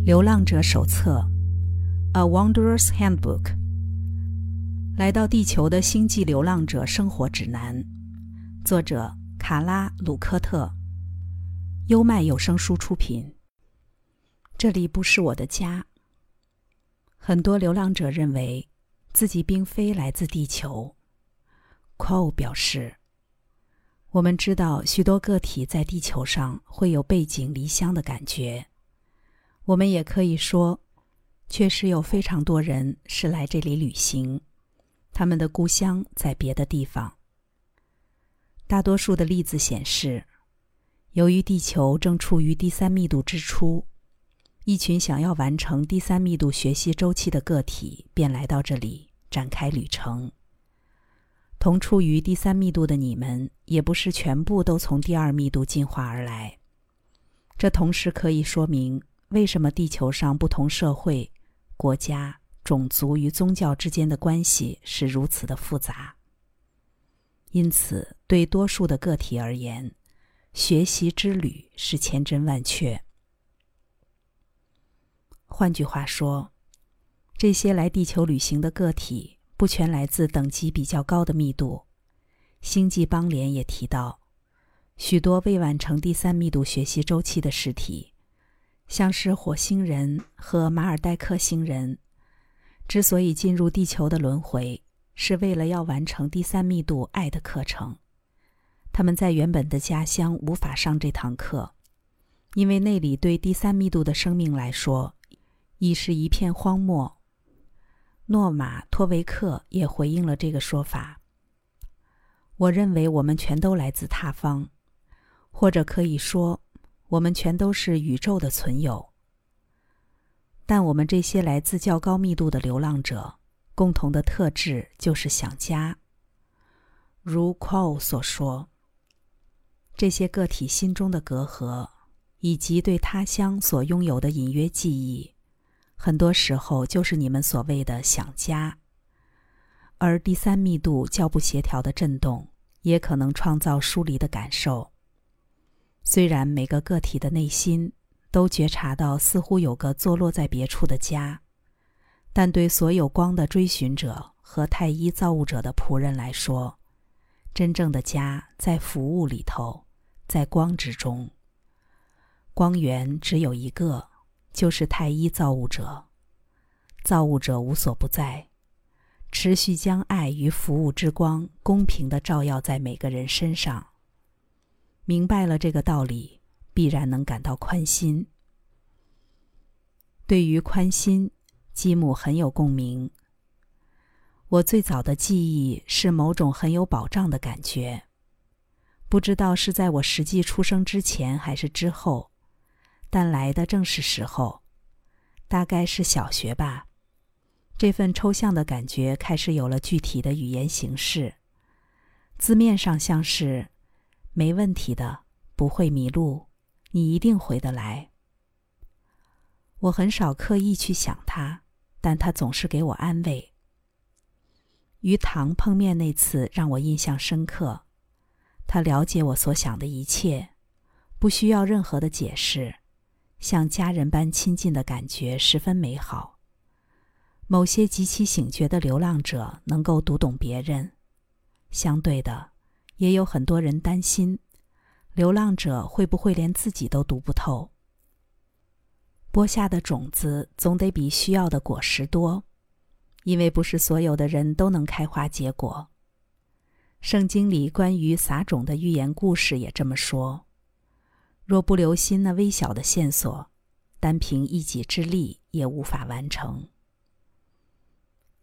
《流浪者手册》（A Wanderer's Handbook），来到地球的星际流浪者生活指南，作者卡拉·鲁科特，优麦有声书出品。这里不是我的家。很多流浪者认为自己并非来自地球。Cole 表示：“我们知道许多个体在地球上会有背井离乡的感觉。我们也可以说，确实有非常多人是来这里旅行，他们的故乡在别的地方。大多数的例子显示，由于地球正处于第三密度之初。”一群想要完成第三密度学习周期的个体便来到这里展开旅程。同处于第三密度的你们，也不是全部都从第二密度进化而来。这同时可以说明为什么地球上不同社会、国家、种族与宗教之间的关系是如此的复杂。因此，对多数的个体而言，学习之旅是千真万确。换句话说，这些来地球旅行的个体不全来自等级比较高的密度。星际邦联也提到，许多未完成第三密度学习周期的实体，像是火星人和马尔代克星人，之所以进入地球的轮回，是为了要完成第三密度爱的课程。他们在原本的家乡无法上这堂课，因为那里对第三密度的生命来说。已是一片荒漠。诺马托维克也回应了这个说法。我认为我们全都来自他方，或者可以说，我们全都是宇宙的存有。但我们这些来自较高密度的流浪者，共同的特质就是想家。如 q u o 所说，这些个体心中的隔阂，以及对他乡所拥有的隐约记忆。很多时候就是你们所谓的想家，而第三密度较不协调的震动也可能创造疏离的感受。虽然每个个体的内心都觉察到似乎有个坐落在别处的家，但对所有光的追寻者和太一造物者的仆人来说，真正的家在服务里头，在光之中。光源只有一个。就是太一造物者，造物者无所不在，持续将爱与服务之光公平的照耀在每个人身上。明白了这个道理，必然能感到宽心。对于宽心，吉姆很有共鸣。我最早的记忆是某种很有保障的感觉，不知道是在我实际出生之前还是之后。但来的正是时候，大概是小学吧。这份抽象的感觉开始有了具体的语言形式。字面上像是“没问题的，不会迷路，你一定回得来。”我很少刻意去想他，但他总是给我安慰。与唐碰面那次让我印象深刻，他了解我所想的一切，不需要任何的解释。像家人般亲近的感觉十分美好。某些极其醒觉的流浪者能够读懂别人，相对的，也有很多人担心，流浪者会不会连自己都读不透。播下的种子总得比需要的果实多，因为不是所有的人都能开花结果。圣经里关于撒种的寓言故事也这么说。若不留心那微小的线索，单凭一己之力也无法完成。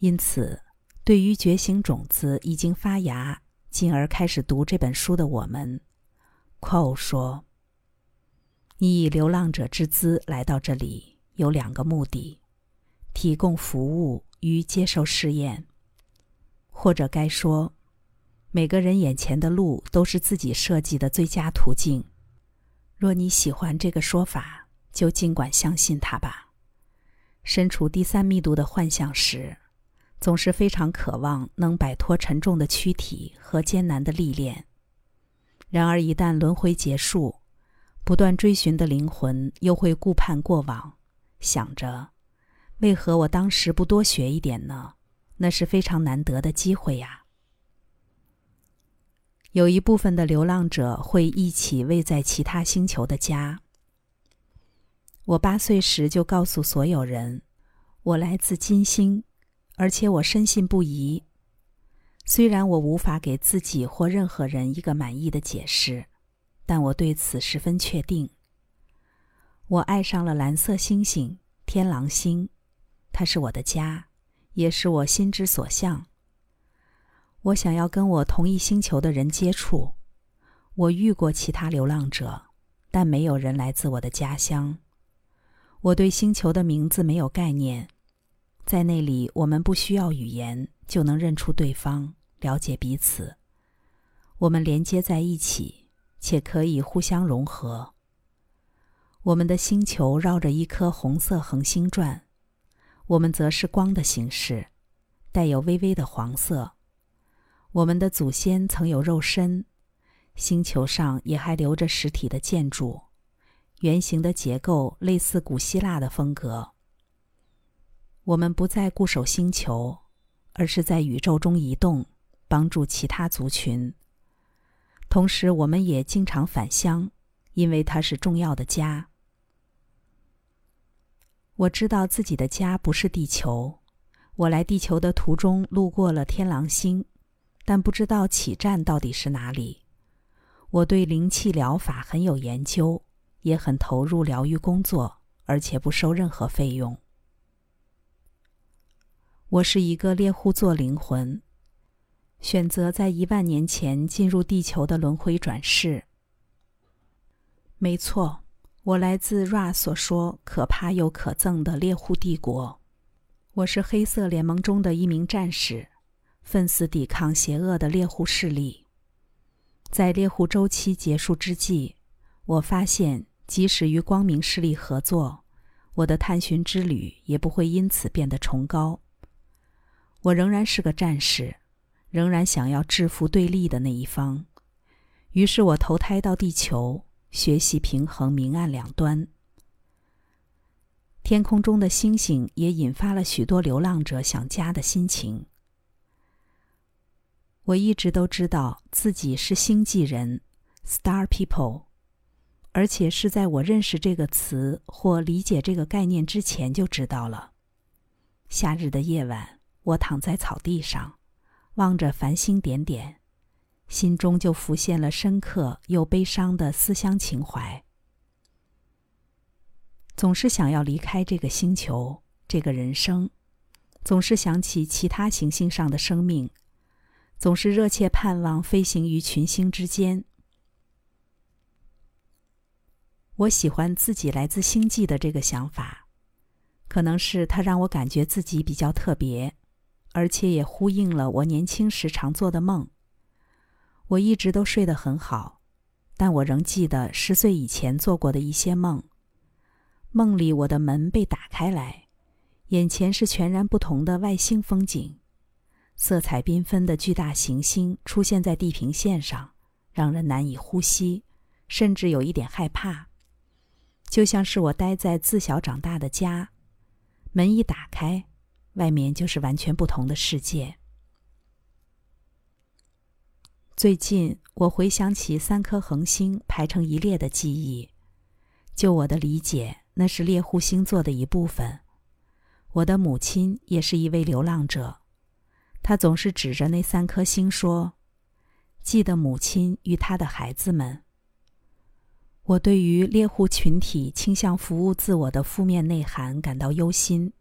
因此，对于觉醒种子已经发芽，进而开始读这本书的我们，Cole 说：“你以流浪者之姿来到这里，有两个目的：提供服务与接受试验，或者该说，每个人眼前的路都是自己设计的最佳途径。”若你喜欢这个说法，就尽管相信它吧。身处第三密度的幻象时，总是非常渴望能摆脱沉重的躯体和艰难的历练。然而，一旦轮回结束，不断追寻的灵魂又会顾盼过往，想着，为何我当时不多学一点呢？那是非常难得的机会呀。有一部分的流浪者会一起为在其他星球的家。我八岁时就告诉所有人，我来自金星，而且我深信不疑。虽然我无法给自己或任何人一个满意的解释，但我对此十分确定。我爱上了蓝色星星——天狼星，它是我的家，也是我心之所向。我想要跟我同一星球的人接触。我遇过其他流浪者，但没有人来自我的家乡。我对星球的名字没有概念。在那里，我们不需要语言就能认出对方，了解彼此。我们连接在一起，且可以互相融合。我们的星球绕着一颗红色恒星转，我们则是光的形式，带有微微的黄色。我们的祖先曾有肉身，星球上也还留着实体的建筑，圆形的结构类似古希腊的风格。我们不再固守星球，而是在宇宙中移动，帮助其他族群。同时，我们也经常返乡，因为它是重要的家。我知道自己的家不是地球。我来地球的途中路过了天狼星。但不知道起站到底是哪里。我对灵气疗法很有研究，也很投入疗愈工作，而且不收任何费用。我是一个猎户座灵魂，选择在一万年前进入地球的轮回转世。没错，我来自 Ra 所说可怕又可憎的猎户帝国。我是黑色联盟中的一名战士。奋死抵抗邪恶的猎户势力。在猎户周期结束之际，我发现，即使与光明势力合作，我的探寻之旅也不会因此变得崇高。我仍然是个战士，仍然想要制服对立的那一方。于是我投胎到地球，学习平衡明暗两端。天空中的星星也引发了许多流浪者想家的心情。我一直都知道自己是星际人，Star People，而且是在我认识这个词或理解这个概念之前就知道了。夏日的夜晚，我躺在草地上，望着繁星点点，心中就浮现了深刻又悲伤的思乡情怀。总是想要离开这个星球，这个人生，总是想起其他行星上的生命。总是热切盼望飞行于群星之间。我喜欢自己来自星际的这个想法，可能是它让我感觉自己比较特别，而且也呼应了我年轻时常做的梦。我一直都睡得很好，但我仍记得十岁以前做过的一些梦。梦里，我的门被打开来，眼前是全然不同的外星风景。色彩缤纷的巨大行星出现在地平线上，让人难以呼吸，甚至有一点害怕。就像是我待在自小长大的家，门一打开，外面就是完全不同的世界。最近，我回想起三颗恒星排成一列的记忆，就我的理解，那是猎户星座的一部分。我的母亲也是一位流浪者。她总是指着那三颗星说：“记得母亲与她的孩子们。”我对于猎户群体倾向服务自我的负面内涵感到忧心，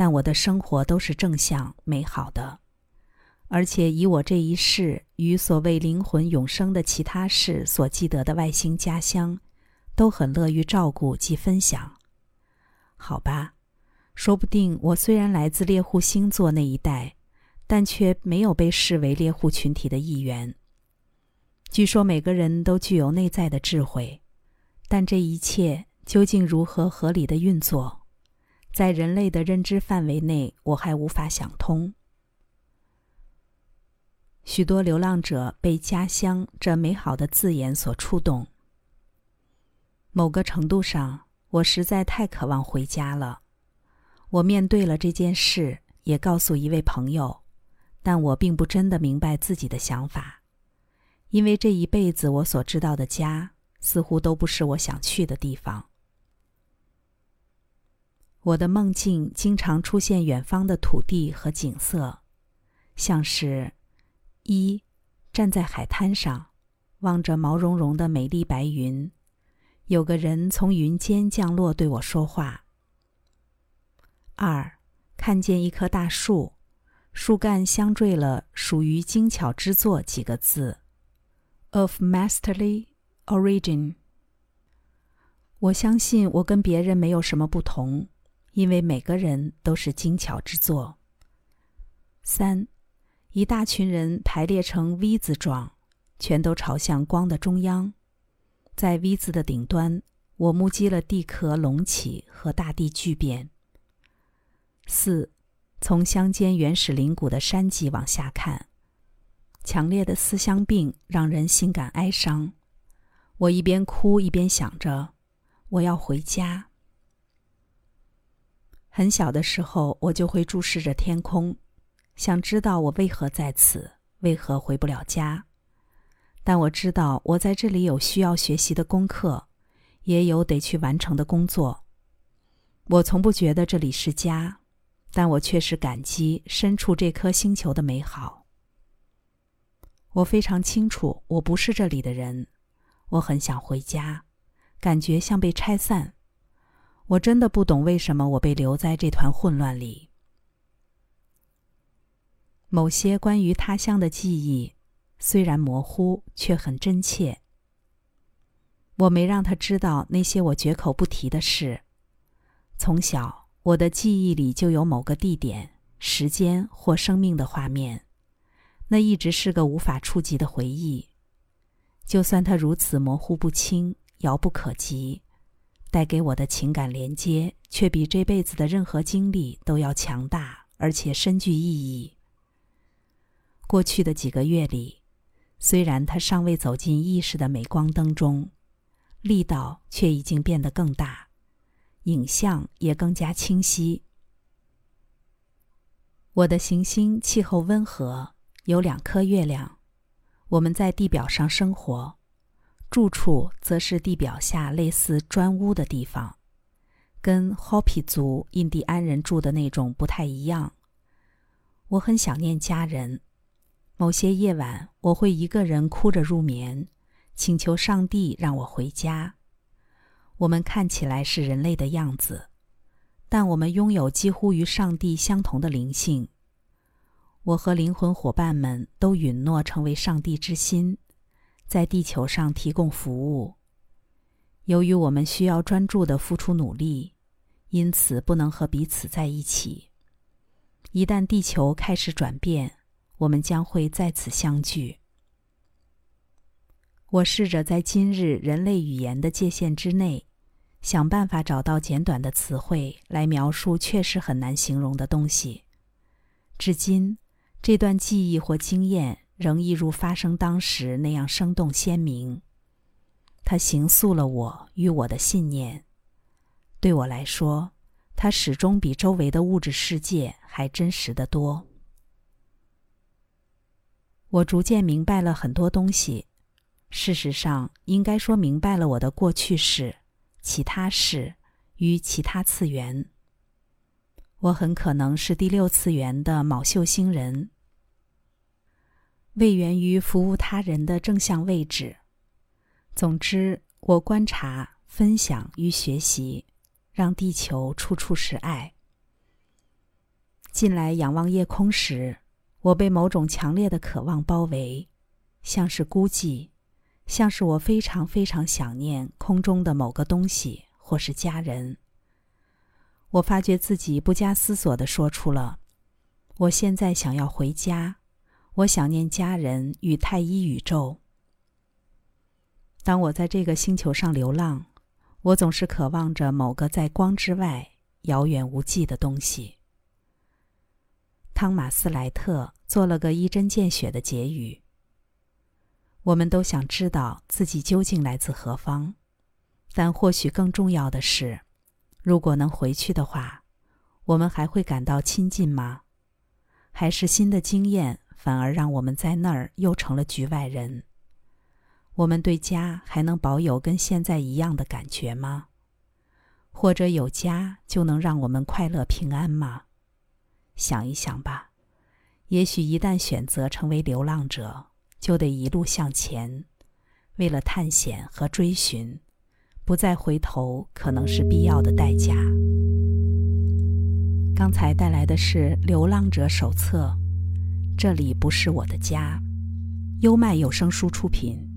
但我的生活都是正向美好的，而且以我这一世与所谓灵魂永生的其他世所记得的外星家乡，都很乐于照顾及分享。好吧，说不定我虽然来自猎户星座那一带。但却没有被视为猎户群体的一员。据说每个人都具有内在的智慧，但这一切究竟如何合理的运作，在人类的认知范围内，我还无法想通。许多流浪者被“家乡”这美好的字眼所触动。某个程度上，我实在太渴望回家了。我面对了这件事，也告诉一位朋友，但我并不真的明白自己的想法，因为这一辈子我所知道的家，似乎都不是我想去的地方。我的梦境经常出现远方的土地和景色，像是：一，站在海滩上，望着毛茸茸的美丽白云，有个人从云间降落对我说话。二，看见一棵大树，树干镶缀了“属于精巧之作”几个字，of masterly origin。我相信我跟别人没有什么不同。因为每个人都是精巧之作。三，一大群人排列成 V 字状，全都朝向光的中央。在 V 字的顶端，我目击了地壳隆起和大地巨变。四，从乡间原始林谷的山脊往下看，强烈的思乡病让人心感哀伤。我一边哭一边想着，我要回家。很小的时候，我就会注视着天空，想知道我为何在此，为何回不了家。但我知道我在这里有需要学习的功课，也有得去完成的工作。我从不觉得这里是家，但我确实感激身处这颗星球的美好。我非常清楚我不是这里的人，我很想回家，感觉像被拆散。我真的不懂为什么我被留在这团混乱里。某些关于他乡的记忆，虽然模糊，却很真切。我没让他知道那些我绝口不提的事。从小，我的记忆里就有某个地点、时间或生命的画面，那一直是个无法触及的回忆。就算它如此模糊不清、遥不可及。带给我的情感连接，却比这辈子的任何经历都要强大，而且深具意义。过去的几个月里，虽然他尚未走进意识的镁光灯中，力道却已经变得更大，影像也更加清晰。我的行星气候温和，有两颗月亮，我们在地表上生活。住处则是地表下类似砖屋的地方，跟 Hopi 族印第安人住的那种不太一样。我很想念家人，某些夜晚我会一个人哭着入眠，请求上帝让我回家。我们看起来是人类的样子，但我们拥有几乎与上帝相同的灵性。我和灵魂伙伴们都允诺成为上帝之心。在地球上提供服务。由于我们需要专注的付出努力，因此不能和彼此在一起。一旦地球开始转变，我们将会再次相聚。我试着在今日人类语言的界限之内，想办法找到简短的词汇来描述确实很难形容的东西。至今，这段记忆或经验。仍一如发生当时那样生动鲜明。它形塑了我与我的信念。对我来说，它始终比周围的物质世界还真实的多。我逐渐明白了很多东西。事实上，应该说明白了我的过去式、其他式与其他次元。我很可能是第六次元的卯宿星人。为源于服务他人的正向位置。总之，我观察、分享与学习，让地球处处是爱。近来仰望夜空时，我被某种强烈的渴望包围，像是孤寂，像是我非常非常想念空中的某个东西或是家人。我发觉自己不加思索地说出了：“我现在想要回家。”我想念家人与太一宇宙。当我在这个星球上流浪，我总是渴望着某个在光之外、遥远无际的东西。汤马斯·莱特做了个一针见血的结语：我们都想知道自己究竟来自何方，但或许更重要的是，如果能回去的话，我们还会感到亲近吗？还是新的经验反而让我们在那儿又成了局外人？我们对家还能保有跟现在一样的感觉吗？或者有家就能让我们快乐平安吗？想一想吧。也许一旦选择成为流浪者，就得一路向前，为了探险和追寻，不再回头可能是必要的代价。刚才带来的是《流浪者手册》，这里不是我的家。优麦有声书出品。